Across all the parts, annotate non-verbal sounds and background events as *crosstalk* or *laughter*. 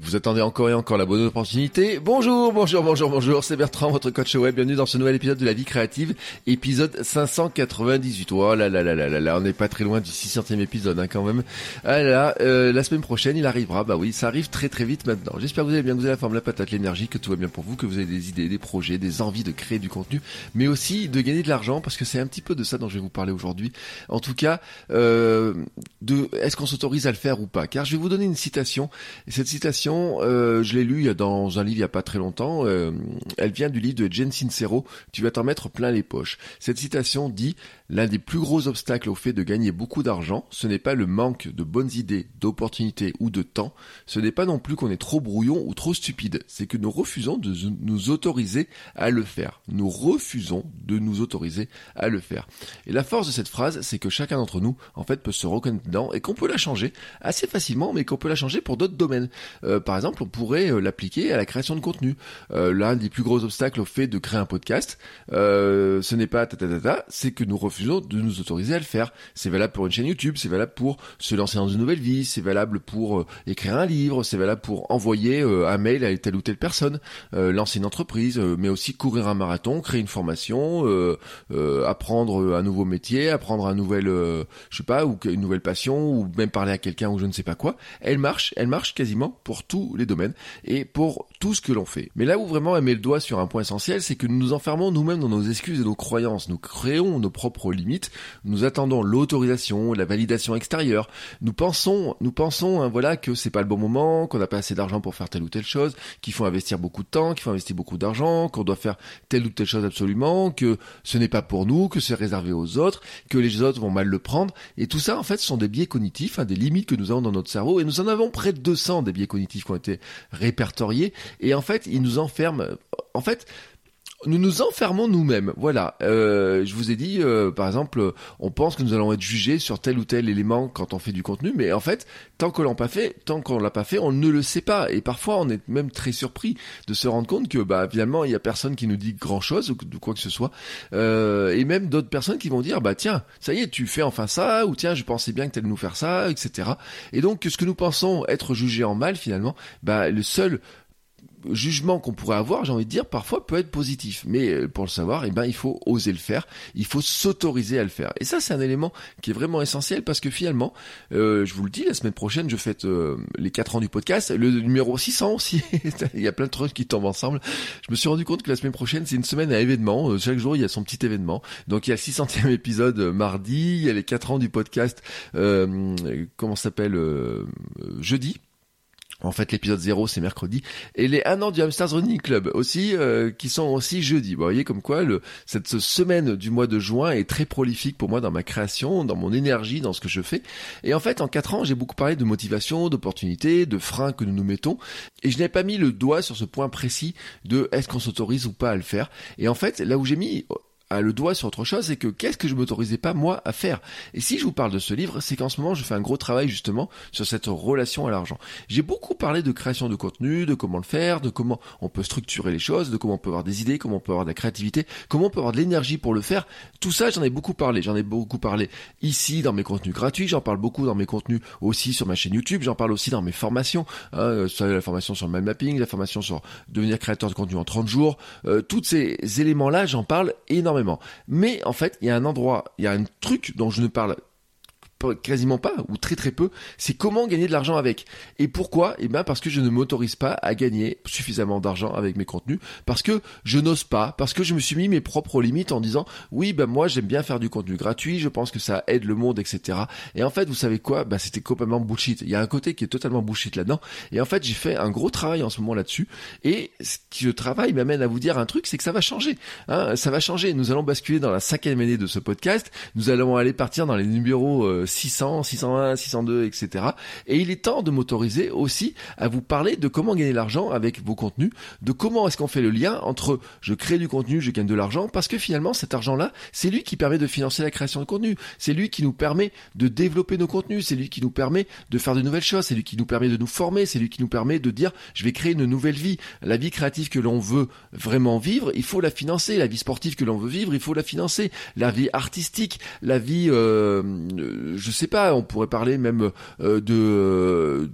Vous attendez encore et encore la bonne opportunité. Bonjour, bonjour, bonjour, bonjour, c'est Bertrand, votre coach web. Bienvenue dans ce nouvel épisode de la vie créative, épisode 598. Oh là là là là là là, on n'est pas très loin du 600e épisode hein, quand même. Ah là, euh, la semaine prochaine, il arrivera. Bah oui, ça arrive très très vite maintenant. J'espère que vous allez bien, que vous avez la forme, la patate, l'énergie, que tout va bien pour vous, que vous avez des idées, des projets, des envies de créer du contenu, mais aussi de gagner de l'argent, parce que c'est un petit peu de ça dont je vais vous parler aujourd'hui. En tout cas, euh, de est-ce qu'on s'autorise à le faire ou pas? Car je vais vous donner une citation. Et cette citation, euh, je l'ai lu dans un livre il y a pas très longtemps. Euh, elle vient du livre de Jen Sincero. Tu vas t'en mettre plein les poches. Cette citation dit L'un des plus gros obstacles au fait de gagner beaucoup d'argent, ce n'est pas le manque de bonnes idées, d'opportunités ou de temps, ce n'est pas non plus qu'on est trop brouillon ou trop stupide, c'est que nous refusons de nous autoriser à le faire. Nous refusons de nous autoriser à le faire. Et la force de cette phrase, c'est que chacun d'entre nous, en fait, peut se reconnaître dedans et qu'on peut la changer assez facilement, mais qu'on peut la changer pour d'autres domaines. Euh, par exemple, on pourrait euh, l'appliquer à la création de contenu. Euh, L'un des plus gros obstacles au fait de créer un podcast, euh, ce n'est pas ta, ta, ta, ta c'est que nous refusons de nous autoriser à le faire. C'est valable pour une chaîne YouTube, c'est valable pour se lancer dans une nouvelle vie, c'est valable pour euh, écrire un livre, c'est valable pour envoyer euh, un mail à telle ou telle personne, euh, lancer une entreprise, mais aussi courir un marathon, créer une formation, apprendre un nouveau métier, apprendre un nouvel, je sais pas, ou une nouvelle passion, ou même parler à quelqu'un ou je ne sais pas quoi. Elle marche, elle marche quasiment pour tous les domaines et pour tout ce que l'on fait. Mais là où vraiment elle met le doigt sur un point essentiel, c'est que nous nous enfermons nous-mêmes dans nos excuses et nos croyances. Nous créons nos propres limites. Nous attendons l'autorisation, la validation extérieure. Nous pensons, nous pensons, hein, voilà, que c'est pas le bon moment, qu'on n'a pas assez d'argent pour faire telle ou telle chose, qu'il faut investir beaucoup de temps, qu'il faut investir beaucoup d'argent, qu'on doit faire telle ou telle chose absolument, que ce n'est pas pour nous, que c'est réservé aux autres, que les autres vont mal le prendre. Et tout ça, en fait, ce sont des biais cognitifs, hein, des limites que nous avons dans notre cerveau. Et nous en avons près de 200 des biais cognitifs qui ont été répertoriés. Et en fait, ils nous enferment. En fait, nous nous enfermons nous-mêmes. Voilà. Euh, je vous ai dit, euh, par exemple, on pense que nous allons être jugés sur tel ou tel élément quand on fait du contenu, mais en fait, tant qu'on l'a pas fait, tant qu'on l'a pas fait, on ne le sait pas. Et parfois, on est même très surpris de se rendre compte que, bah, finalement, il y a personne qui nous dit grand chose ou quoi que ce soit, euh, et même d'autres personnes qui vont dire, bah tiens, ça y est, tu fais enfin ça, ou tiens, je pensais bien que tu allais nous faire ça, etc. Et donc, ce que nous pensons être jugés en mal, finalement, bah, le seul jugement qu'on pourrait avoir, j'ai envie de dire, parfois peut être positif. Mais euh, pour le savoir, eh ben, il faut oser le faire. Il faut s'autoriser à le faire. Et ça, c'est un élément qui est vraiment essentiel parce que finalement, euh, je vous le dis, la semaine prochaine, je fête euh, les 4 ans du podcast, le numéro 600 aussi. *laughs* il y a plein de trucs qui tombent ensemble. Je me suis rendu compte que la semaine prochaine, c'est une semaine à événements. chaque jour, il y a son petit événement. Donc, il y a le 600e épisode mardi, il y a les 4 ans du podcast, comment s'appelle, jeudi. En fait, l'épisode 0, c'est mercredi. Et les 1 an du Hamsters Running Club aussi, euh, qui sont aussi jeudi. Vous voyez comme quoi cette semaine du mois de juin est très prolifique pour moi dans ma création, dans mon énergie, dans ce que je fais. Et en fait, en 4 ans, j'ai beaucoup parlé de motivation, d'opportunités, de freins que nous nous mettons. Et je n'ai pas mis le doigt sur ce point précis de est-ce qu'on s'autorise ou pas à le faire. Et en fait, là où j'ai mis a le doigt sur autre chose, c'est que qu'est-ce que je m'autorisais pas moi à faire? Et si je vous parle de ce livre, c'est qu'en ce moment je fais un gros travail justement sur cette relation à l'argent. J'ai beaucoup parlé de création de contenu, de comment le faire, de comment on peut structurer les choses, de comment on peut avoir des idées, comment on peut avoir de la créativité, comment on peut avoir de l'énergie pour le faire. Tout ça, j'en ai beaucoup parlé. J'en ai beaucoup parlé ici dans mes contenus gratuits, j'en parle beaucoup dans mes contenus aussi sur ma chaîne YouTube, j'en parle aussi dans mes formations. Hein, la formation sur le mind mapping, la formation sur devenir créateur de contenu en 30 jours. Euh, tous ces éléments-là, j'en parle énormément mais en fait, il y a un endroit, il y a un truc dont je ne parle quasiment pas ou très très peu, c'est comment gagner de l'argent avec. Et pourquoi? Eh bien parce que je ne m'autorise pas à gagner suffisamment d'argent avec mes contenus, parce que je n'ose pas, parce que je me suis mis mes propres limites en disant oui ben moi j'aime bien faire du contenu gratuit, je pense que ça aide le monde, etc. Et en fait vous savez quoi? Ben c'était complètement bullshit. Il y a un côté qui est totalement bullshit là-dedans. Et en fait j'ai fait un gros travail en ce moment là-dessus. Et ce travail m'amène à vous dire un truc, c'est que ça va changer. Hein ça va changer. Nous allons basculer dans la cinquième année de ce podcast. Nous allons aller partir dans les numéros 600, 601, 602, etc. Et il est temps de m'autoriser aussi à vous parler de comment gagner l'argent avec vos contenus, de comment est-ce qu'on fait le lien entre je crée du contenu, je gagne de l'argent, parce que finalement cet argent-là, c'est lui qui permet de financer la création de contenu, c'est lui qui nous permet de développer nos contenus, c'est lui qui nous permet de faire de nouvelles choses, c'est lui qui nous permet de nous former, c'est lui qui nous permet de dire je vais créer une nouvelle vie. La vie créative que l'on veut vraiment vivre, il faut la financer. La vie sportive que l'on veut vivre, il faut la financer. La vie artistique, la vie, euh je sais pas, on pourrait parler même euh, de,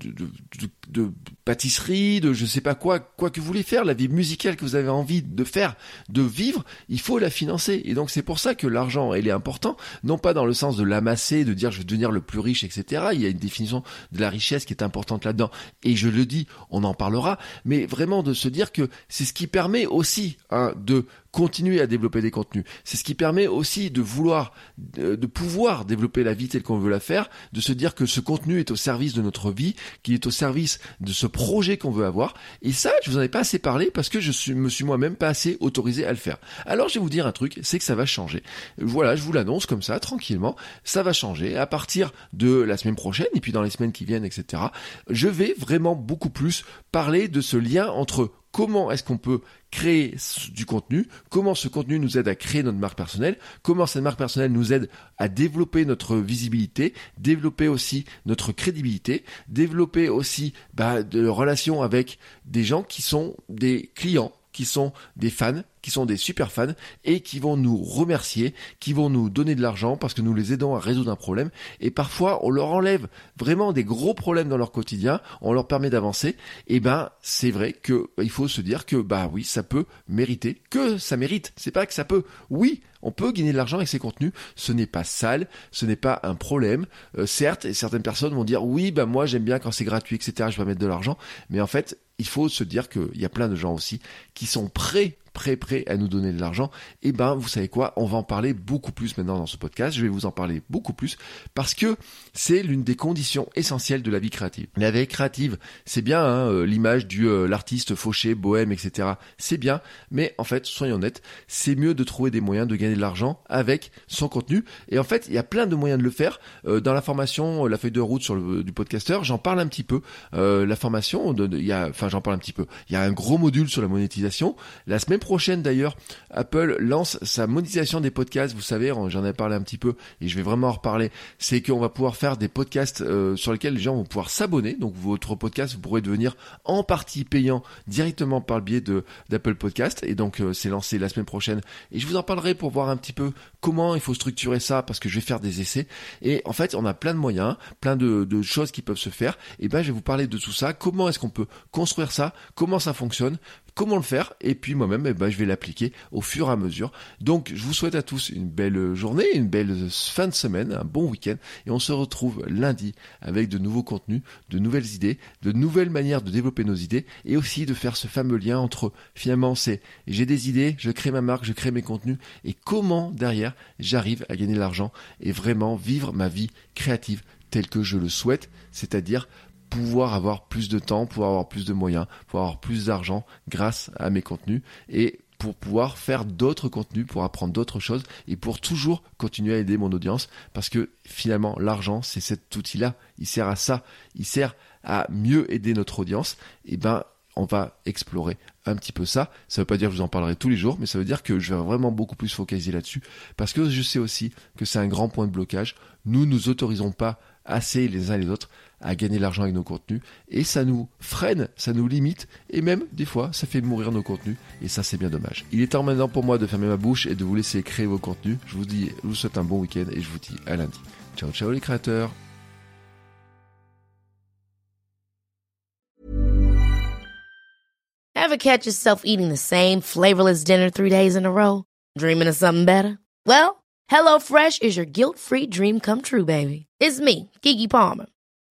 pâtisserie, de je sais pas quoi, quoi que vous voulez faire, la vie musicale que vous avez envie de faire, de vivre, il faut la financer. Et donc c'est pour ça que l'argent, il est important, non pas dans le sens de l'amasser, de dire je vais devenir le plus riche, etc. Il y a une définition de la richesse qui est importante là-dedans. Et je le dis, on en parlera, mais vraiment de se dire que c'est ce qui permet aussi hein, de continuer à développer des contenus. C'est ce qui permet aussi de vouloir, de pouvoir développer la vie telle qu'on veut la faire, de se dire que ce contenu est au service de notre vie, qu'il est au service de ce projet qu'on veut avoir. Et ça, je vous en ai pas assez parlé parce que je me suis moi-même pas assez autorisé à le faire. Alors je vais vous dire un truc, c'est que ça va changer. Voilà, je vous l'annonce comme ça, tranquillement. Ça va changer à partir de la semaine prochaine et puis dans les semaines qui viennent, etc. Je vais vraiment beaucoup plus parler de ce lien entre comment est-ce qu'on peut créer du contenu, comment ce contenu nous aide à créer notre marque personnelle, comment cette marque personnelle nous aide à développer notre visibilité, développer aussi notre crédibilité, développer aussi bah, de relations avec des gens qui sont des clients, qui sont des fans, qui sont des super fans et qui vont nous remercier, qui vont nous donner de l'argent parce que nous les aidons à résoudre un problème. Et parfois, on leur enlève vraiment des gros problèmes dans leur quotidien, on leur permet d'avancer. Et ben, c'est vrai que il faut se dire que bah oui, ça peut mériter, que ça mérite. C'est pas que ça peut. Oui, on peut gagner de l'argent avec ces contenus. Ce n'est pas sale, ce n'est pas un problème. Euh, certes, et certaines personnes vont dire oui, bah moi j'aime bien quand c'est gratuit, etc. Je vais mettre de l'argent. Mais en fait, il faut se dire qu'il y a plein de gens aussi qui sont prêts prêt prêt à nous donner de l'argent, eh ben vous savez quoi, on va en parler beaucoup plus maintenant dans ce podcast, je vais vous en parler beaucoup plus parce que c'est l'une des conditions essentielles de la vie créative. La vie créative, c'est bien hein, euh, l'image du euh, l'artiste fauché, bohème, etc. C'est bien, mais en fait, soyons honnêtes, c'est mieux de trouver des moyens de gagner de l'argent avec son contenu. Et en fait, il y a plein de moyens de le faire. Euh, dans la formation, la feuille de route sur le, du podcasteur, j'en parle un petit peu. la formation, il y a, enfin j'en parle un petit peu. Il y a un gros module sur la monétisation. La semaine prochaine d'ailleurs, Apple lance sa monétisation des podcasts. Vous savez, j'en ai parlé un petit peu et je vais vraiment en reparler. C'est qu'on va pouvoir faire des podcasts euh, sur lesquels les gens vont pouvoir s'abonner. Donc votre podcast, vous pourrez devenir en partie payant directement par le biais d'Apple Podcast. Et donc euh, c'est lancé la semaine prochaine. Et je vous en parlerai pour voir un petit peu comment il faut structurer ça parce que je vais faire des essais. Et en fait, on a plein de moyens, plein de, de choses qui peuvent se faire. Et ben, je vais vous parler de tout ça. Comment est-ce qu'on peut construire ça? Comment ça fonctionne? Comment le faire et puis moi-même eh ben, je vais l'appliquer au fur et à mesure. Donc je vous souhaite à tous une belle journée, une belle fin de semaine, un bon week-end et on se retrouve lundi avec de nouveaux contenus, de nouvelles idées, de nouvelles manières de développer nos idées et aussi de faire ce fameux lien entre finalement c'est j'ai des idées, je crée ma marque, je crée mes contenus et comment derrière j'arrive à gagner de l'argent et vraiment vivre ma vie créative telle que je le souhaite, c'est-à-dire pouvoir avoir plus de temps, pouvoir avoir plus de moyens, pouvoir avoir plus d'argent grâce à mes contenus et pour pouvoir faire d'autres contenus, pour apprendre d'autres choses et pour toujours continuer à aider mon audience parce que finalement l'argent c'est cet outil-là, il sert à ça, il sert à mieux aider notre audience et ben on va explorer un petit peu ça. Ça veut pas dire que je vous en parlerai tous les jours, mais ça veut dire que je vais vraiment beaucoup plus focaliser là-dessus parce que je sais aussi que c'est un grand point de blocage. Nous nous autorisons pas assez les uns les autres à gagner de l'argent avec nos contenus et ça nous freine, ça nous limite et même des fois ça fait mourir nos contenus et ça c'est bien dommage. Il est temps maintenant pour moi de fermer ma bouche et de vous laisser créer vos contenus. Je vous dis, je vous souhaite un bon week-end et je vous dis à lundi. Ciao ciao les créateurs. Ever catch yourself eating the same flavorless dinner three days in a row? Dreaming of something better? Well, HelloFresh is your guilt-free dream come true, baby. It's me, Kiki Palmer.